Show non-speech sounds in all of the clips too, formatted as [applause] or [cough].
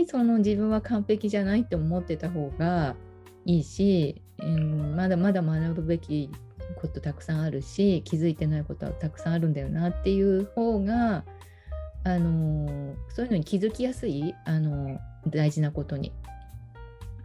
にその自分は完璧じゃないって思ってた方がいいし、うん、まだまだ学ぶべきことたくさんあるし気づいてないことはたくさんあるんだよなっていう方があのそういうのに気づきやすいあの大事なことに。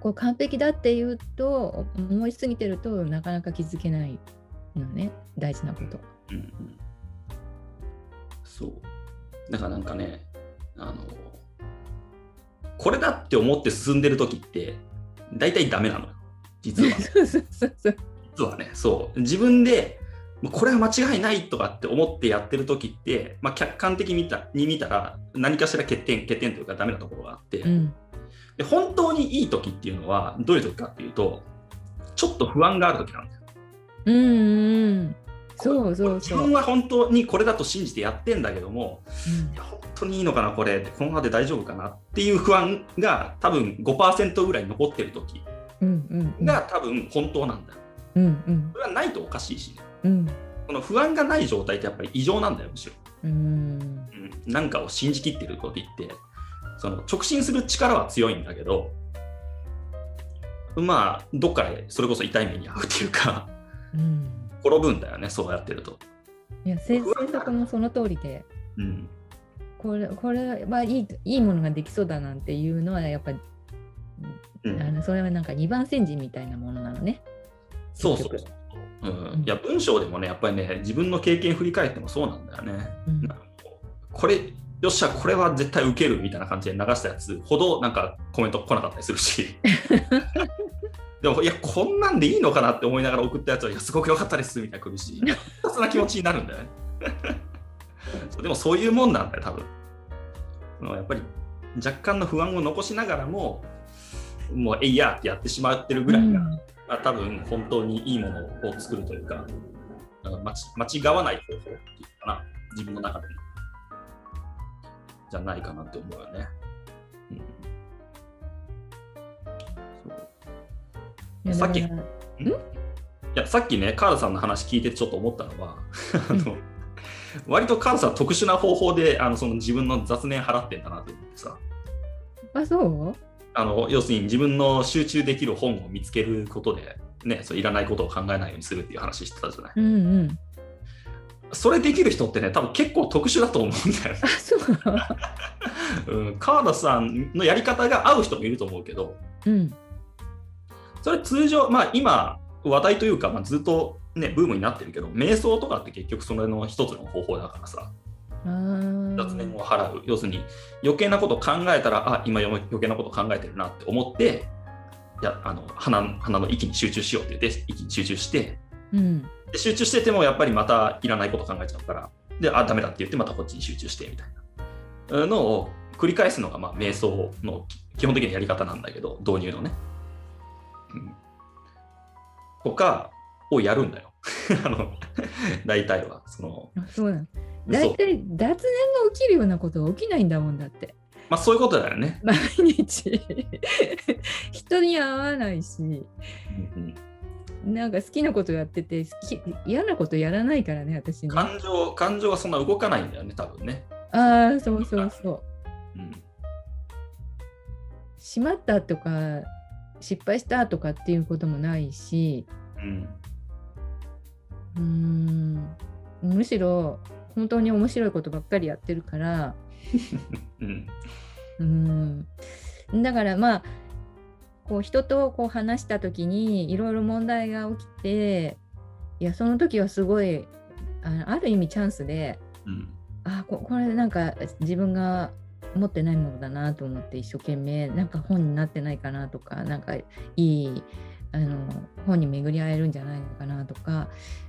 こう完璧だっていうと思いすぎてるとなかなか気づけないのね大事なこと。うん、そうだからなんかねあのこれだって思って進んでる時って大体ダメなのよ。実は。実はね。そう。自分でこれは間違いないとかって思ってやってる時って、まあ、客観的に見たに見たら何かしら欠点欠点というかダメなところがあって、うん、で本当にいい時っていうのはどういう時かっていうとちょっと不安がある時なんだよ。うんうんそうそう自分は本当にこれだと信じてやってんだけども、うん、いや本当にいいのかなこれこのままで大丈夫かなっていう不安が多分5%ぐらい残ってる時が多分本当なんだよ。うんうん、それはないとおかしいし、ね、うん、この不安がない状態ってやっぱり異常なんだよむしろ。うん、うん、なんかを信じきってる時ってその直進する力は強いんだけどまあどっかでそれこそ痛い目に遭うっていうか、うん、転ぶんだよねそうやってると。いや先生もその通りで、うん、これこれはいいいいものができそうだなんていうのはやっぱり、うん、あのそれはなんか二番煎じみたいなものなのね。そうそううん、いや文章でもねやっぱりね自分の経験振り返ってもそうなんだよね。うん、これよっしゃこれは絶対受けるみたいな感じで流したやつほどなんかコメント来なかったりするし。[laughs] でもいやこんなんでいいのかなって思いながら送ったやつはいやすごく良かったですみたいな苦し。い複雑な気持ちになるんだよね。[laughs] でもそういうもんなんだよ多分。やっぱり若干の不安を残しながらももうえいやってやってしまってるぐらいが、うん、まあ、多分本当にいいものを作るというか間違わない方法っていうかな。自分の中でもじゃないかなって思うよね。うん、さっき、ん？いやさっきね、カールさんの話聞いてちょっと思ったのは、あの割とカールさん特殊な方法であのその自分の雑念払ってんだなと思ってさ。あ、そう？あの要するに自分の集中できる本を見つけることで、ね、そういらないことを考えないようにするっていう話してたじゃない。うんうんそれできる人ってね、多分結構特殊だと思うんだよね。[laughs] うん、川田さんのやり方が合う人もいると思うけど、うん、それ通常、まあ今、話題というか、まあ、ずっと、ね、ブームになってるけど、瞑想とかって結局それの一つの方法だからさ。雑念を払う。要するに余計なこと考えたらあ今余計なこと考えてるなって思っていやあの鼻鼻の息に集中しようって言って息に集中して、うん、で集中しててもやっぱりまたいらないこと考えちゃうから。であダメだって言ってまたこっちに集中してみたいな。のを繰り返すのがまあ瞑想の基本的なやり方なんだけど導入のね、うん、とかをやるんだよ。[laughs] あの大体は。そのそうな大体脱年が起きるようなことが起きないんだもんだって。まあそういうことだよね。毎日。人に会わないし、うんうんなんか好きなことやってて好き嫌なことやらないからね私ね。感情感情はそんな動かないんだよね多分ね。ああそうそうそう、うん、しまったとか失敗したとかっていうこともないし。うん。むしろ本当に面白いことばっかりやってるから。[laughs] うん。だからまあこう人とこう話した時にいろいろ問題が起きていやその時はすごいあのある意味チャンスで、うん、あここれなんか自分が持ってないものだなと思って一生懸命なんか本になってないかなとかなんかいいあの本に巡り合えるんじゃないのかなとか。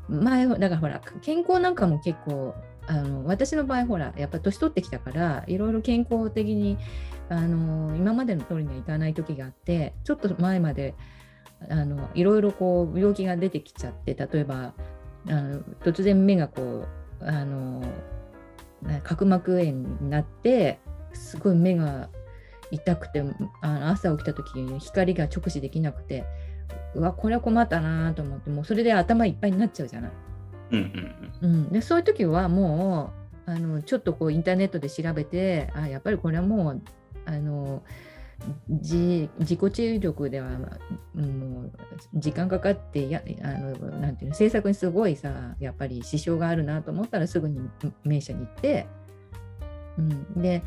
前だからほら健康なんかも結構あの私の場合ほらやっぱ年取ってきたからいろいろ健康的にあの今までの通りにはいかない時があってちょっと前まであのいろいろこう病気が出てきちゃって例えばあの突然目がこうあの角膜炎になってすごい目が痛くてあの朝起きた時に光が直視できなくてうわこれは困ったなと思ってもうそれで頭いっぱいになっちゃうじゃない。うんうんうん、でそういう時はもうあのちょっとこうインターネットで調べてあやっぱりこれはもうあの自自己注力では、もう時間かかってやあのなんていうの制作にすごいさやっぱり支障があるなと思ったらすぐに名車に行って、うん、で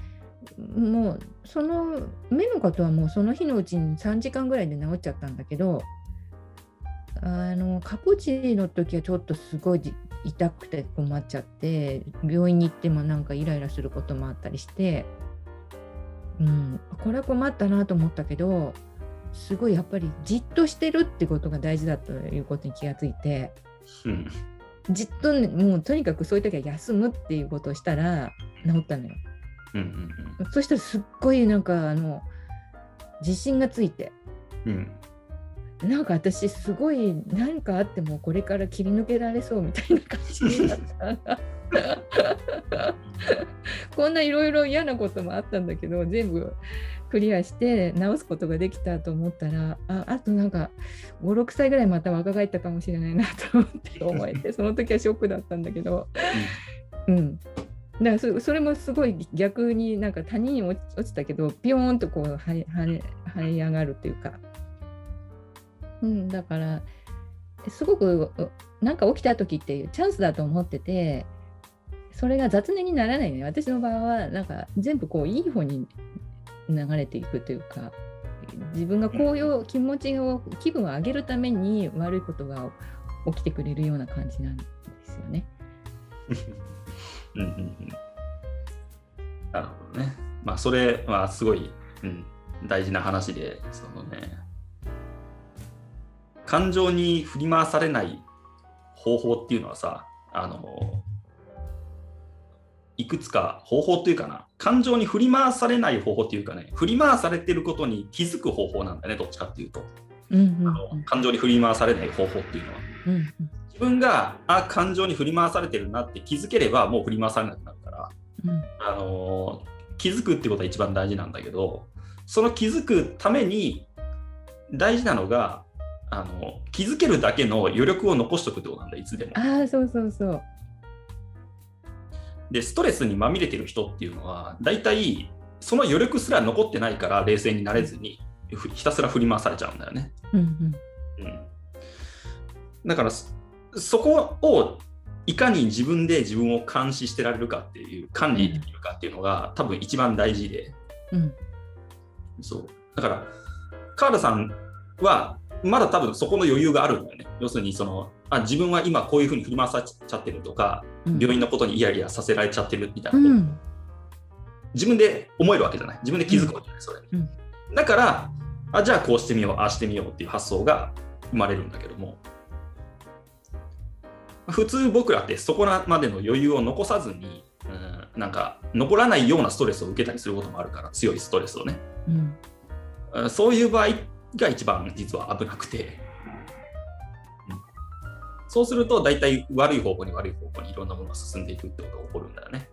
もうその目のことはもうその日のうちに3時間ぐらいで治っちゃったんだけどあのカプチの時はちょっとすごい痛くて困っちゃって病院に行ってもなんかイライラすることもあったりして。うん、これは困ったなと思ったけどすごいやっぱりじっとしてるってことが大事だということに気がついて、うん、じっともうとにかくそういう時は休むっていうことをしたら治ったのよ。うんうんうん、そしたらすっごいなんかあの自信がついて、うん、なんか私すごい何かあってもこれから切り抜けられそうみたいな感じになった。こんないろいろ嫌なこともあったんだけど全部クリアして直すことができたと思ったらああとなんか56歳ぐらいまた若返ったかもしれないなと思って思えてその時はショックだったんだけど、うん、だからそれもすごい逆になんか谷に落ちたけどピヨーンとこう跳ね跳ね上がるっていうか、うん、だからすごくなんか起きた時っていうチャンスだと思っててそれが雑念にならないね。私の場合は、なんか全部こういい方に流れていくというか、自分がこういう気持ちを、気分を上げるために悪いことが起きてくれるような感じなんですよね。[laughs] うんうんうん。なるほどね。まあ、それはすごい、うん、大事な話で、そのね、感情に振り回されない方法っていうのはさ、あの、いくつか方法っていうかな、感情に振り回されない方法っていうかね、振り回されてることに気づく方法なんだね、どっちかっていうと。うんうんうん、あの感情に振り回されない方法っていうのは。うんうん、自分があ感情に振り回されてるなって気づければもう振り回されなくなるから、うん、あの気づくってことは一番大事なんだけどその気づくために大事なのがあの気づけるだけの余力を残しておくってことなんだいつでも。ああそうそうそう。で、ストレスにまみれてる人っていうのは、大体、その余力すら残ってないから冷静になれずに、ひたすら振り回されちゃうんだよね。うん、うん、だから、そこをいかに自分で自分を監視してられるかっていう、管理できるかっていうのが、多分一番大事で。うん、そう。だから、カールさんは、まだ多分そこの余裕があるんだよね。要するにそのあ自分は今こういうふうに振り回されちゃってるとか、うん、病院のことにイヤイヤさせられちゃってるみたいなこと、うん、自分で思えるわけじゃない。自分で気づくわけじゃないそれ、うん、だからあじゃあこうしてみようああしてみようっていう発想が生まれるんだけども普通僕らってそこまでの余裕を残さずに、うん、なんか残らないようなストレスを受けたりすることもあるから強いストレスをね、うん、そういう場合が一番実は危なくて、うん、そうすると大体悪い方向に悪い方向にいろんなものが進んでいくってことが起こるんだよね。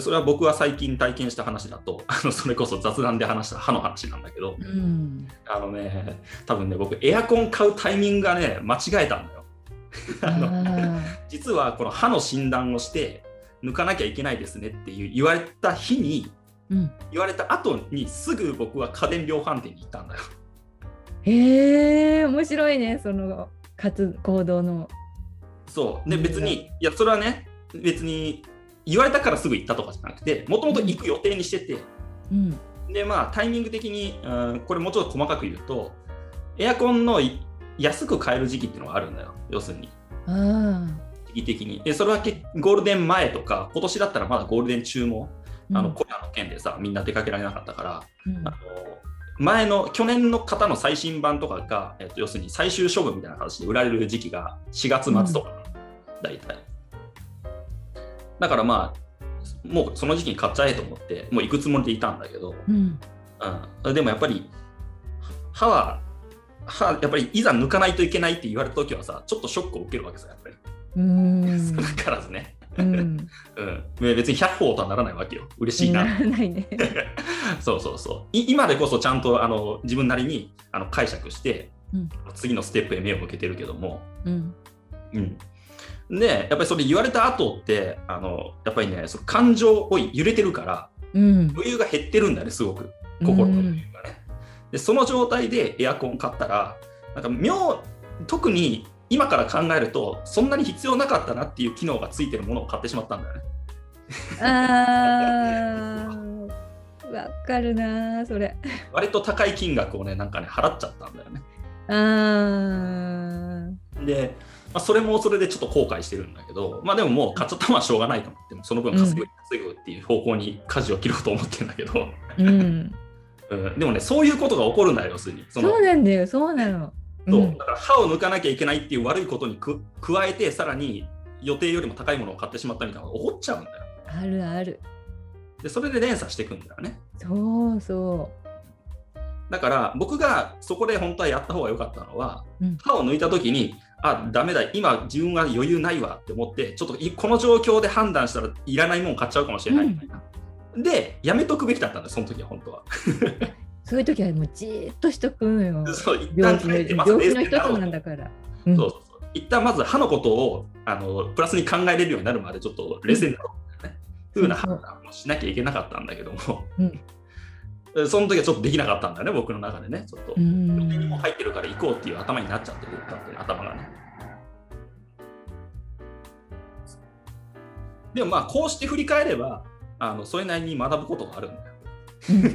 それは僕は最近体験した話だと、[laughs] あのそれこそ雑談で話した歯の話なんだけど、うん、あのね、多分ね、僕、エアコン買うタイミングがね、間違えたんだよ。[laughs] あの [laughs] 実はこの歯の診断をして、抜かなきゃいけないですねっていう言われた日に、言われた後にすぐ僕は家電量販店に行ったんだよ。へえ面白いねその活行動の。そうで別にいやそれはね別に言われたからすぐ行ったとかじゃなくてもともと行く予定にしてて、うん、でまあタイミング的に、うん、これもうちょっと細かく言うとエアコンの安く買える時期っていうのがあるんだよ。要するに。時期的に。でそれはゴールデン前とか今年だったらまだゴールデン中もあのコロナの件でさみんな出かけられなかったから、うん、あの前の去年の方の最新版とかが、えっと、要するに最終処分みたいな形で売られる時期が4月末とか、うん、大体だからまあもうその時期に買っちゃえと思ってもう行くつもりでいたんだけど、うん、うん、でもやっぱり歯は歯やっぱりいざ抜かないといけないって言われた時はさちょっとショックを受けるわけさやっぱり。少なからずね。うん、[laughs] うん、別に100歩とはならないわけよ。嬉しいな。なないね、[laughs] そうそうそう。今でこそちゃんとあの自分なりにあの解釈して、うん、次のステップへ目を向けてるけども、うん。うん、でやっぱりそれ言われた後ってあのやっぱりねその感情を揺れてるからうん、余裕が減ってるんだよねすごく心の余裕がね。でその状態でエアコン買ったらなんか妙特に今から考えるとそんなに必要なかったなっていう機能がついてるものを買ってしまったんだよね。あー [laughs] わかるなそれ。割と高い金額をねなんかね払っちゃったんだよね。あで、まあ、それもそれでちょっと後悔してるんだけど、まあでももう買っちゃったのはしょうがないと思ってその分稼ぐ,、稼ぐっていう方向に舵を切ろうと思ってるんだけど、うん [laughs] うん、でもねそういうことが起こるんだよ要するにそそうなんだよそうなの。そうだから歯を抜かなきゃいけないっていう悪いことにく加えてさらに予定よりも高いものを買ってしまったみたいなのが起こっちゃうんだよ。あるある。でそれで連鎖していくんだよね。そうそう。だから僕がそこで本当はやった方が良かったのは、うん、歯を抜いた時にあダメだ今自分は余裕ないわって思ってちょっとこの状況で判断したらいらないもの買っちゃうかもしれないみたいな。うん、でやめとくべきだったんだその時は本当は。[laughs] そういう時はもうじーっとしとくのよ。[laughs] そう一旦病気の病気の一つなんだから。うん、そうそうそう一旦まず歯のことをあのプラスに考えれるようになるまでちょっと冷静になろうね。ふ、うな判断をしなきゃいけなかったんだけども、うん、その時はちょっとできなかったんだよね、僕の中でね。ちょっと予定にも入ってるから行こうっていう頭になっちゃってるだって頭がね。でもまあこうして振り返ればあのそれなりに学ぶことがあるんだよ。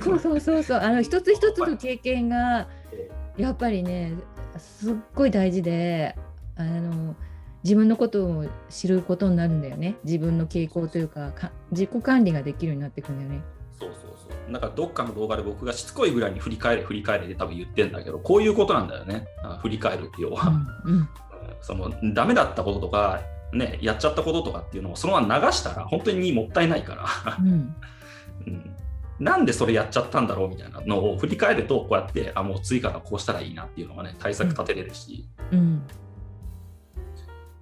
そうそうそうそうあの一つ一つの経験が [laughs] やっぱりねすっごい大事であの自分のことを知ることになるんだよね自分の傾向というかか自己管理ができるようになってくるんだよね。そうそうそう。なんかどっかの動画で僕がしつこいぐらいに振り返れ振り返れで多分言ってんだけどこういうことなんだよね。振り返るって要は、うんうん、そのダメだったこととかねやっちゃったこととかっていうのをそのまま流したら本当にもったいないから、うん、[laughs] うん。なんでそれやっちゃったんだろうみたいなのを振り返るとこうやってあもう追加がこうしたらいいなっていうのがね対策立てれるし、うん、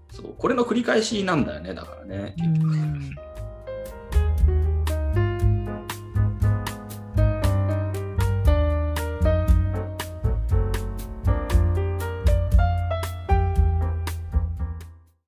そう。これの繰り返しなんだよねだからね結局。